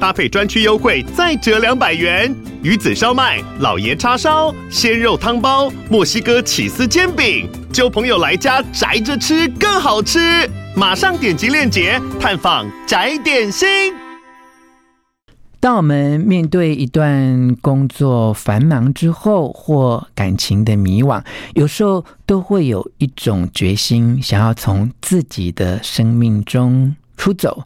搭配专区优惠再折两百元。鱼子烧麦、老爷叉烧、鲜肉汤包、墨西哥起司煎饼，揪朋友来家宅着吃更好吃。马上点击链接探访宅点心。当我们面对一段工作繁忙之后，或感情的迷惘，有时候都会有一种决心，想要从自己的生命中出走。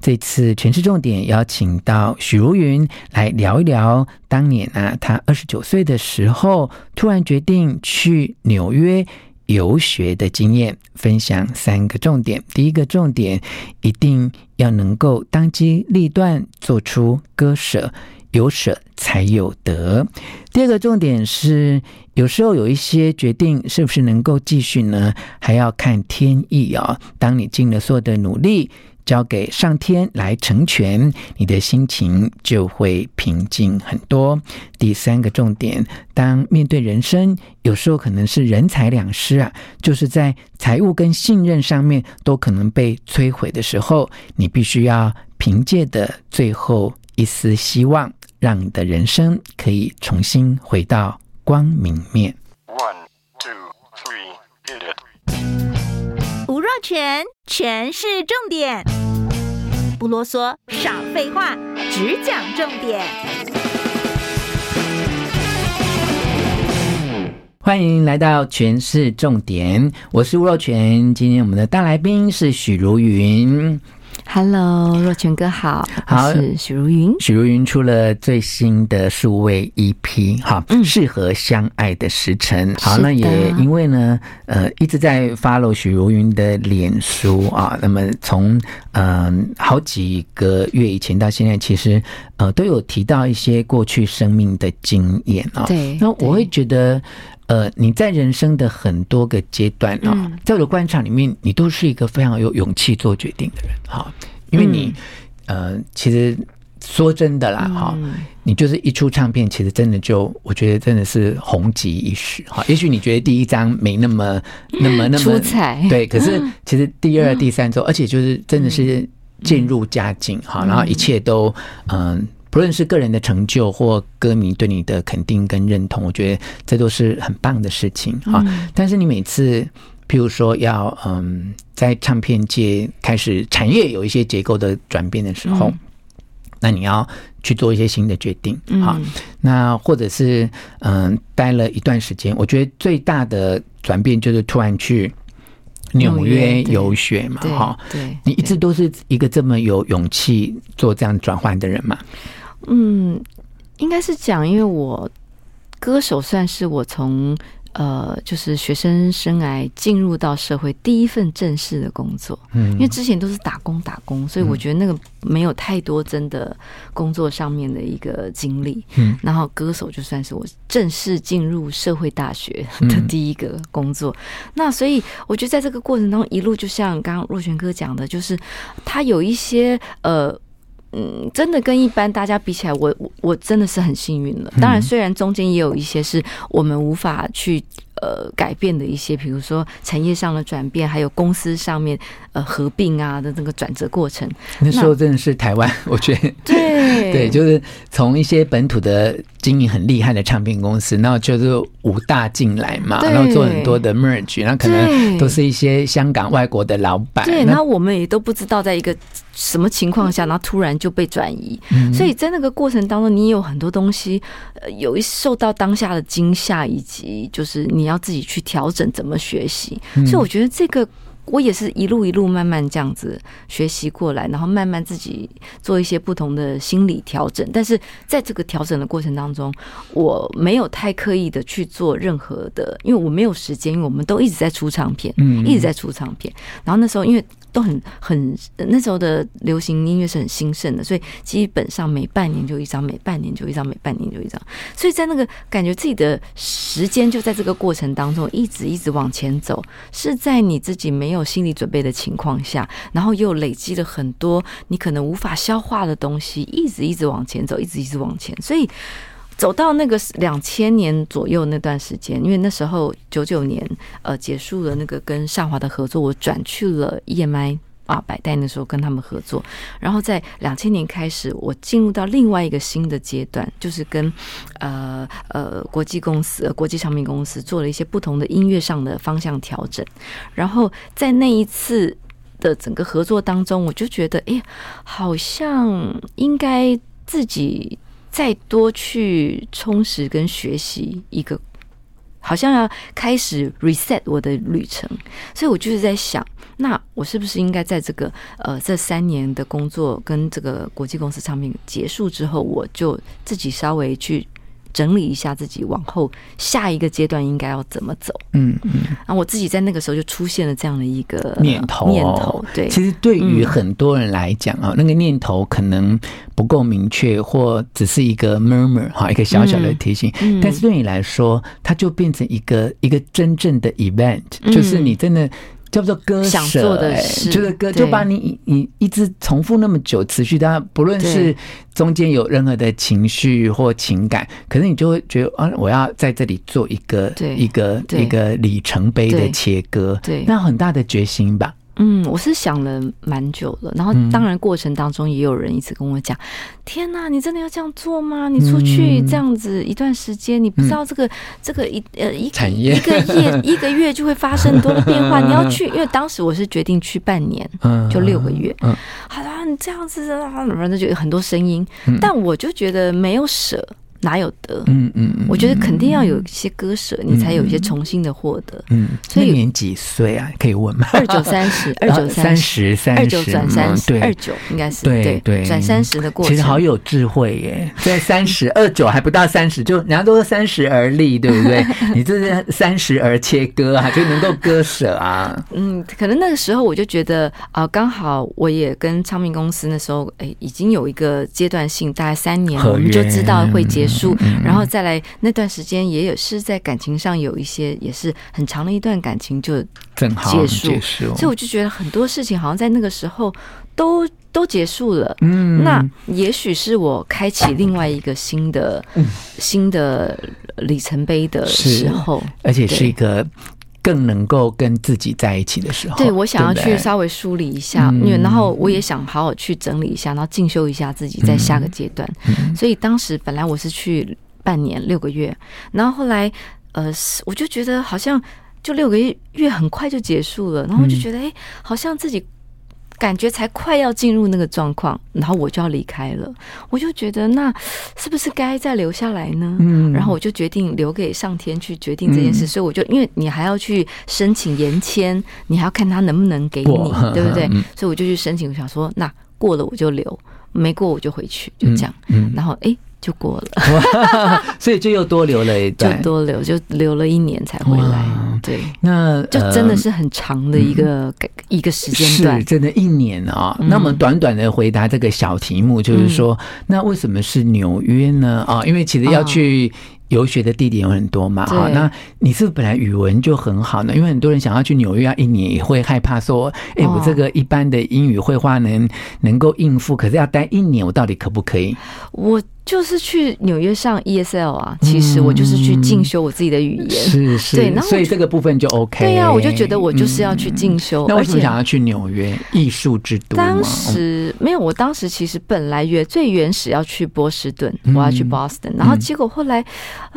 这次权式重点邀请到许茹芸来聊一聊，当年啊，她二十九岁的时候，突然决定去纽约游学的经验，分享三个重点。第一个重点，一定要能够当机立断做出割舍，有舍才有得。第二个重点是，有时候有一些决定是不是能够继续呢？还要看天意啊、哦。当你尽了所有的努力。交给上天来成全，你的心情就会平静很多。第三个重点，当面对人生，有时候可能是人财两失啊，就是在财务跟信任上面都可能被摧毁的时候，你必须要凭借的最后一丝希望，让你的人生可以重新回到光明面。One, two, three, hit it. 吴若权，权是重点。不啰嗦，少废话，只讲重点。欢迎来到全是重点，我是吴若权。今天我们的大来宾是许茹芸。Hello，若泉哥好，好，是许茹芸。许茹芸出了最新的数位 EP，哈，适合相爱的时辰。好，那也因为呢，呃，一直在 follow 许茹芸的脸书啊，那么从嗯、呃、好几个月以前到现在，其实呃都有提到一些过去生命的经验啊。对，那我会觉得。呃，你在人生的很多个阶段啊、哦，在我的观察里面，你都是一个非常有勇气做决定的人，哈，因为你，呃，其实说真的啦，哈，你就是一出唱片，其实真的就，我觉得真的是红极一时，哈，也许你觉得第一张没那么、那么、那么出彩，对，可是 其实第二、第三周，而且就是真的是渐入佳境，哈，然后一切都，嗯。不论是个人的成就或歌迷对你的肯定跟认同，我觉得这都是很棒的事情啊。但是你每次，譬如说要嗯，在唱片界开始产业有一些结构的转变的时候，那你要去做一些新的决定啊。那或者是嗯，待了一段时间，我觉得最大的转变就是突然去纽约游学嘛。哈，对，你一直都是一个这么有勇气做这样转换的人嘛。嗯，应该是讲，因为我歌手算是我从呃，就是学生生涯进入到社会第一份正式的工作。嗯，因为之前都是打工打工，所以我觉得那个没有太多真的工作上面的一个经历。嗯，然后歌手就算是我正式进入社会大学的第一个工作。那所以我觉得在这个过程当中，一路就像刚刚若璇哥讲的，就是他有一些呃。嗯，真的跟一般大家比起来，我我我真的是很幸运了。当然，虽然中间也有一些是我们无法去呃改变的一些，比如说产业上的转变，还有公司上面呃合并啊的那个转折过程。那时候真的是台湾，我觉得对 对，就是从一些本土的经营很厉害的唱片公司，然后就是五大进来嘛，然后做很多的 merge，然后可能都是一些香港外国的老板。对，然后我们也都不知道在一个。什么情况下，然后突然就被转移？所以在那个过程当中，你有很多东西，呃，有一受到当下的惊吓，以及就是你要自己去调整怎么学习。所以我觉得这个。我也是一路一路慢慢这样子学习过来，然后慢慢自己做一些不同的心理调整。但是在这个调整的过程当中，我没有太刻意的去做任何的，因为我没有时间，因为我们都一直在出唱片，嗯，一直在出唱片。然后那时候因为都很很那时候的流行音乐是很兴盛的，所以基本上每半年就一张，每半年就一张，每半年就一张。所以在那个感觉自己的时间就在这个过程当中一直一直往前走，是在你自己没有。有心理准备的情况下，然后又累积了很多你可能无法消化的东西，一直一直往前走，一直一直往前，所以走到那个两千年左右那段时间，因为那时候九九年呃结束了那个跟上华的合作，我转去了 EMI。啊，百代那时候跟他们合作，然后在两千年开始，我进入到另外一个新的阶段，就是跟呃呃国际公司、国际唱片公司做了一些不同的音乐上的方向调整。然后在那一次的整个合作当中，我就觉得，哎，好像应该自己再多去充实跟学习一个。好像要开始 reset 我的旅程，所以我就是在想，那我是不是应该在这个呃这三年的工作跟这个国际公司唱片结束之后，我就自己稍微去。整理一下自己往后下一个阶段应该要怎么走，嗯嗯，然后我自己在那个时候就出现了这样的一个念头，念头对。其实对于很多人来讲啊，那个念头可能不够明确，或只是一个 murmur 哈，一个小小的提醒。但是对你来说，它就变成一个一个真正的 event，就是你真的。叫做割舍，哎，就是割，就把你你一直重复那么久，持续但，不论是中间有任何的情绪或情感，可是你就会觉得啊，我要在这里做一个一个一个里程碑的切割，对，那很大的决心吧。嗯，我是想了蛮久了，然后当然过程当中也有人一直跟我讲：“嗯、天哪，你真的要这样做吗？你出去这样子一段时间，你不知道这个、嗯、这个一呃一个一个月 一个月就会发生很多的变化。你要去，因为当时我是决定去半年，就六个月。好啦，你这样子啊，反正就有很多声音，但我就觉得没有舍。”哪有得？嗯嗯嗯，我觉得肯定要有一些割舍，你才有一些重新的获得。嗯，所以那年几岁啊？可以问吗？二九三十，二九三十，三十，二九转三十，二九应该是对对转三十的过程。其实好有智慧耶，在三十二九还不到三十，就人家都说三十而立，对不对？你这是三十而切割啊，就能够割舍啊。嗯，可能那个时候我就觉得啊，刚好我也跟昌明公司那时候哎，已经有一个阶段性，大概三年，我们就知道会结。书，然后再来那段时间，也有是在感情上有一些，也是很长的一段感情就结束，结束，所以我就觉得很多事情好像在那个时候都都结束了。嗯，那也许是我开启另外一个新的、嗯、新的里程碑的时候，而且是一个。更能够跟自己在一起的时候，对，我想要去稍微梳理一下，因为然后我也想好好去整理一下，然后进修一下自己，在下个阶段。所以当时本来我是去半年六个月，然后后来呃，我就觉得好像就六个月月很快就结束了，然后我就觉得哎，好像自己。感觉才快要进入那个状况，然后我就要离开了，我就觉得那是不是该再留下来呢？嗯，然后我就决定留给上天去决定这件事，嗯、所以我就因为你还要去申请延签，你还要看他能不能给你，对不对？所以我就去申请，我想说那过了我就留，没过我就回去，就这样。嗯，然后哎。就过了，所以就又多留了一段，就多留，就留了一年才回来。对，那就真的是很长的一个、嗯、一个时间段，是真的，一年啊、哦。嗯、那我们短短的回答这个小题目，就是说，嗯、那为什么是纽约呢？啊，因为其实要去。游学的地点有很多嘛，哈，那你是本来语文就很好呢？因为很多人想要去纽约啊一年，也会害怕说，哎，我这个一般的英语绘画能能够应付，可是要待一年，我到底可不可以？我就是去纽约上 ESL 啊，其实我就是去进修我自己的语言，是是，对，所以这个部分就 OK。对呀，我就觉得我就是要去进修。那为什么想要去纽约艺术之都？当时没有，我当时其实本来原最原始要去波士顿，我要去 Boston，然后结果后来。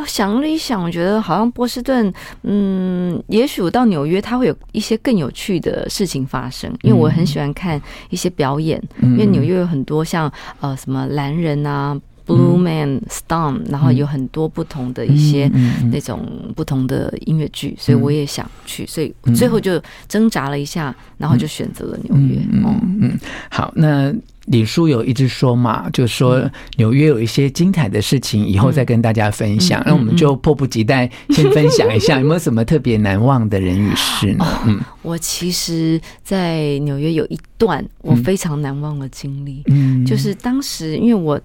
想了一想，我觉得好像波士顿，嗯，也许我到纽约，它会有一些更有趣的事情发生。因为我很喜欢看一些表演，因为纽约有很多像呃什么蓝人啊，Blue Man Storm，然后有很多不同的一些那种不同的音乐剧，所以我也想去，所以最后就挣扎了一下，然后就选择了纽约。嗯嗯，好，那。李叔有一直说嘛，就说纽约有一些精彩的事情，以后再跟大家分享。那、嗯、我们就迫不及待先分享一下，有没有什么特别难忘的人与事呢？嗯，我其实，在纽约有一段我非常难忘的经历，嗯，就是当时因为我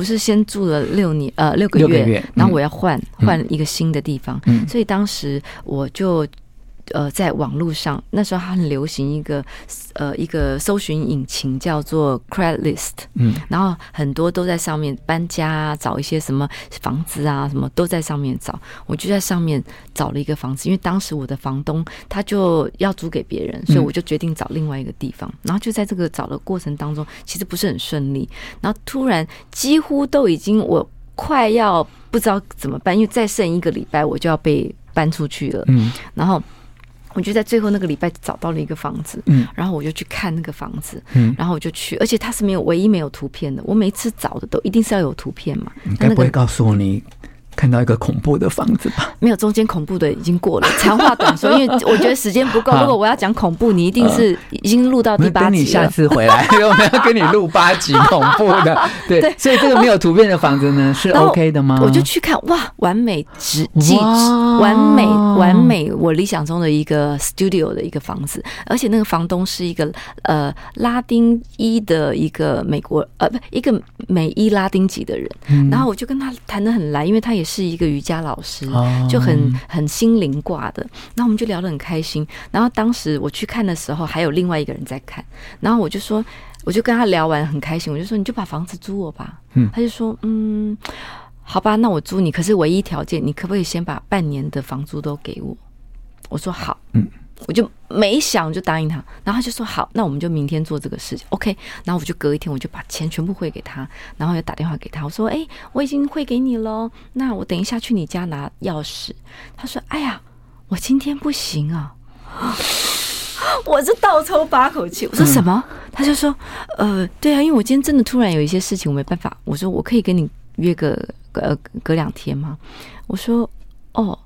不是先住了六年呃六个月，个月嗯、然后我要换换一个新的地方，嗯、所以当时我就。呃，在网络上，那时候它很流行一个呃一个搜寻引擎叫做 Craigslist，嗯，然后很多都在上面搬家啊，找一些什么房子啊，什么都在上面找。我就在上面找了一个房子，因为当时我的房东他就要租给别人，所以我就决定找另外一个地方。然后就在这个找的过程当中，其实不是很顺利。然后突然几乎都已经我快要不知道怎么办，因为再剩一个礼拜我就要被搬出去了，嗯，然后。我就在最后那个礼拜找到了一个房子，嗯，然后我就去看那个房子，嗯，然后我就去，而且它是没有唯一没有图片的。我每次找的都一定是要有图片嘛，你该不会告诉我你？看到一个恐怖的房子吧？没有，中间恐怖的已经过了。长话短说，因为我觉得时间不够。如果我要讲恐怖，你一定是已经录到第八集了。等你下次回来，我们要跟你录八集恐怖的。对，对，所以这个没有图片的房子呢，是 OK 的吗？我就去看，哇，完美，直极完美，完美，我理想中的一个 studio 的一个房子，而且那个房东是一个呃拉丁裔的一个美国呃不一个美裔拉丁籍的人。然后我就跟他谈得很来，因为他也是。是一个瑜伽老师，就很很心灵挂的。然后我们就聊得很开心。然后当时我去看的时候，还有另外一个人在看。然后我就说，我就跟他聊完很开心。我就说，你就把房子租我吧。嗯，他就说，嗯，好吧，那我租你。可是唯一条件，你可不可以先把半年的房租都给我？我说好。嗯。我就没想就答应他，然后他就说好，那我们就明天做这个事情，OK。然后我就隔一天，我就把钱全部汇给他，然后又打电话给他，我说：“哎，我已经汇给你了，那我等一下去你家拿钥匙。”他说：“哎呀，我今天不行啊。”我是倒抽八口气，我说什么？他就说：“呃，对啊，因为我今天真的突然有一些事情，我没办法。”我说：“我可以跟你约个呃隔两天吗？”我说：“哦。”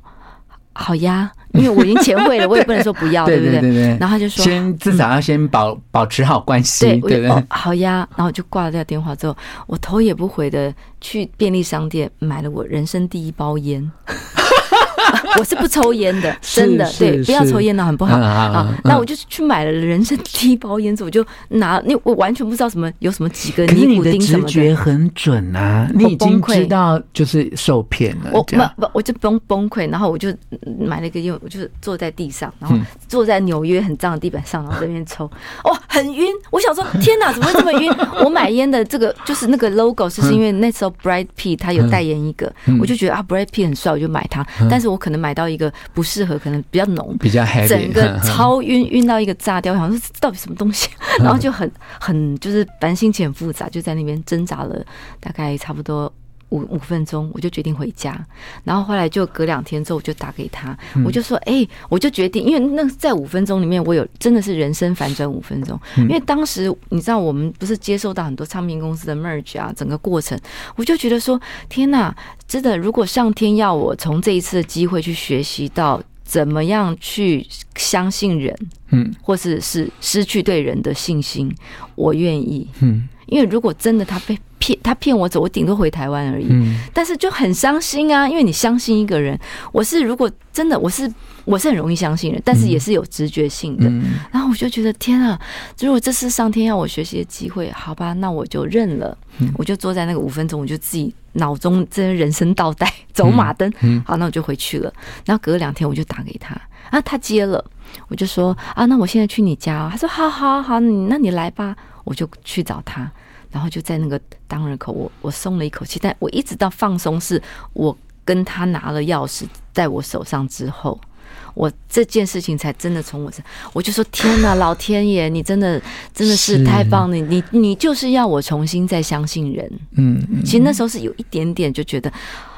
好呀，因为我已经钱汇了，我也不能说不要，对不对？然后他就说，先至少要先保、嗯、保持好关系，对不对？哦，好呀，然后就挂了这个电话之后，我头也不回的去便利商店买了我人生第一包烟。我是不抽烟的，真的对，不要抽烟呢，很不好啊。那我就去买了人生第一包烟之后，我就拿，那我完全不知道什么有什么几个尼古丁什么的。直觉很准啊，你已经知道就是受骗了。我不不，我就崩崩溃，然后我就买了一个烟，我就坐在地上，然后坐在纽约很脏的地板上，然后这边抽，哦，很晕。我想说，天哪，怎么会这么晕？我买烟的这个就是那个 logo，是是因为那时候 Brad Pitt 他有代言一个，我就觉得啊，Brad Pitt 很帅，我就买它。但是我可能买到一个不适合，可能比较浓，比较 heavy，整个超晕，晕到一个炸掉。我想说到底什么东西，然后就很很就是反正心情很复杂，就在那边挣扎了大概差不多。五五分钟，我就决定回家。然后后来就隔两天之后，我就打给他，我就说：“哎，我就决定，因为那在五分钟里面，我有真的是人生反转五分钟。因为当时你知道，我们不是接受到很多唱片公司的 merge 啊，整个过程，我就觉得说：天哪，真的，如果上天要我从这一次的机会去学习到怎么样去相信人，嗯，或是是失去对人的信心，我愿意，嗯。”因为如果真的他被骗，他骗我走，我顶多回台湾而已。嗯，但是就很伤心啊，因为你相信一个人，我是如果真的我是我是很容易相信人，但是也是有直觉性的。然后我就觉得天啊，如果这是上天要我学习的机会，好吧，那我就认了。我就坐在那个五分钟，我就自己脑中这人生倒带走马灯。好，那我就回去了。然后隔两天我就打给他，啊，他接了，我就说啊，那我现在去你家。他说好好好，你那你来吧。我就去找他，然后就在那个当人口，我我松了一口气。但我一直到放松，是我跟他拿了钥匙在我手上之后，我这件事情才真的从我这，我就说天哪，老天爷，你真的真的是太棒了，你你就是要我重新再相信人。嗯，其实那时候是有一点点就觉得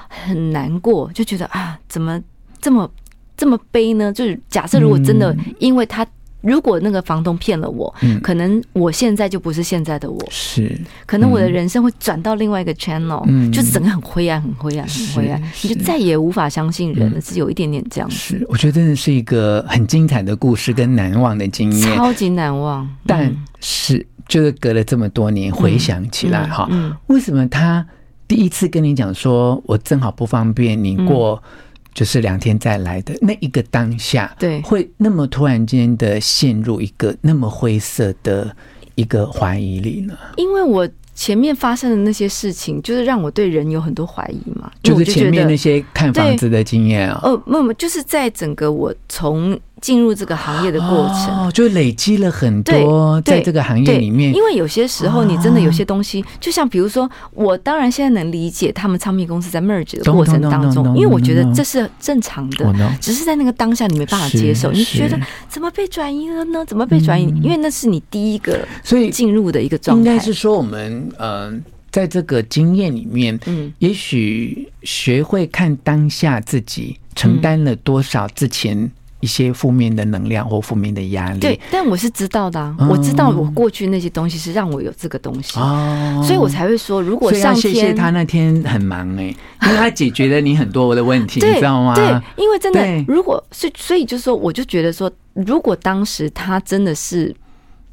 很难过，就觉得啊，怎么这么这么悲呢？就是假设如果真的因为他。如果那个房东骗了我，嗯，可能我现在就不是现在的我，是。可能我的人生会转到另外一个 channel，嗯，就是整个很灰暗，很灰暗，很灰暗，你就再也无法相信人了，嗯，是有一点点这样。子。是，我觉得真的是一个很精彩的故事跟难忘的经验，超级难忘。但是就是隔了这么多年回想起来，哈，嗯，为什么他第一次跟你讲说，我正好不方便你过，嗯。就是两天再来的那一个当下，对，会那么突然间的陷入一个那么灰色的一个怀疑里呢？因为我前面发生的那些事情，就是让我对人有很多怀疑嘛。就是前面那些看房子的经验啊。哦，没有，就是在整个我从。进入这个行业的过程，哦，就累积了很多在这个行业里面。因为有些时候你真的有些东西，就像比如说，我当然现在能理解他们唱片公司在 merge 的过程当中，因为我觉得这是正常的，只是在那个当下你没办法接受，你觉得怎么被转移了呢？怎么被转移？因为那是你第一个所以进入的一个状态，应该是说我们呃。在这个经验里面，嗯，也许学会看当下自己承担了多少之前一些负面的能量或负面的压力。对，但我是知道的，啊，我知道我过去那些东西是让我有这个东西，哦，所以我才会说，如果上天，谢谢他那天很忙哎，因为他解决了你很多的问题，你知道吗？对，因为真的，如果所以所以就是说，我就觉得说，如果当时他真的是。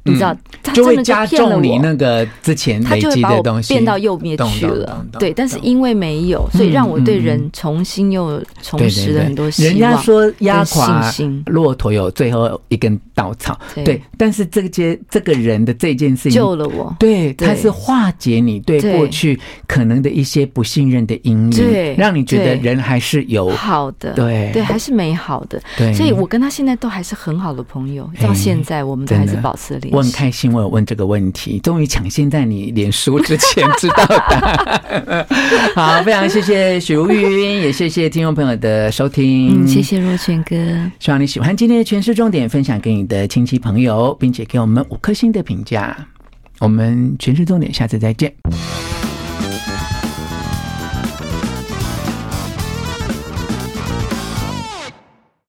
你知道，就会加重你那个之前累积的东西，变到右边去了。对，但是因为没有，所以让我对人重新又重拾了很多希望。人家说压垮骆驼有最后一根稻草，对。但是这件这个人的这件事情救了我，对，他是化解你对过去可能的一些不信任的阴影，对，让你觉得人还是有好的，对对，还是美好的。对，所以我跟他现在都还是很好的朋友，到现在我们都还是保持联系。我很开心，我有问这个问题，终于抢先在你脸书之前知道的。好，非常谢谢许如云，也谢谢听众朋友的收听。嗯，谢谢若泉哥，希望你喜欢今天的全市重点，分享给你的亲戚朋友，并且给我们五颗星的评价。我们全市重点，下次再见。